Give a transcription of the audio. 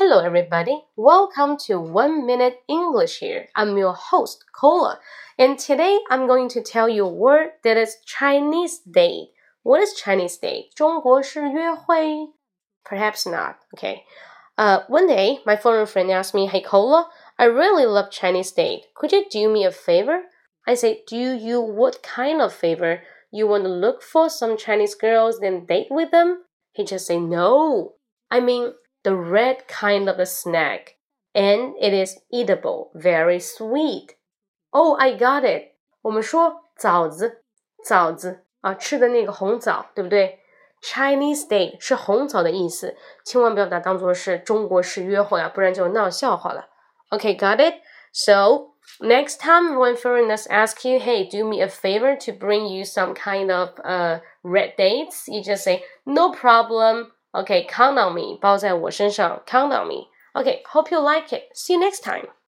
Hello, everybody. Welcome to One Minute English here. I'm your host, Cola. And today I'm going to tell you a word that is Chinese date. What is Chinese date? 中国式约会? Perhaps not. Okay. Uh, one day, my foreign friend asked me, Hey, Cola, I really love Chinese date. Could you do me a favor? I say, Do you what kind of favor? You want to look for some Chinese girls and date with them? He just say, No. I mean, the red kind of a snack, and it is eatable, very sweet. Oh, I got it. 我们说枣子，枣子啊，吃的那个红枣，对不对？Chinese date 是红枣的意思，千万不要把它当做是中国式约会啊，不然就闹笑话了。Okay, got it? So next time when foreigners ask you, "Hey, do me a favor to bring you some kind of uh red dates," you just say, "No problem." Okay, count on me. 包在我身上，count on me. Okay, hope you like it. See you next time.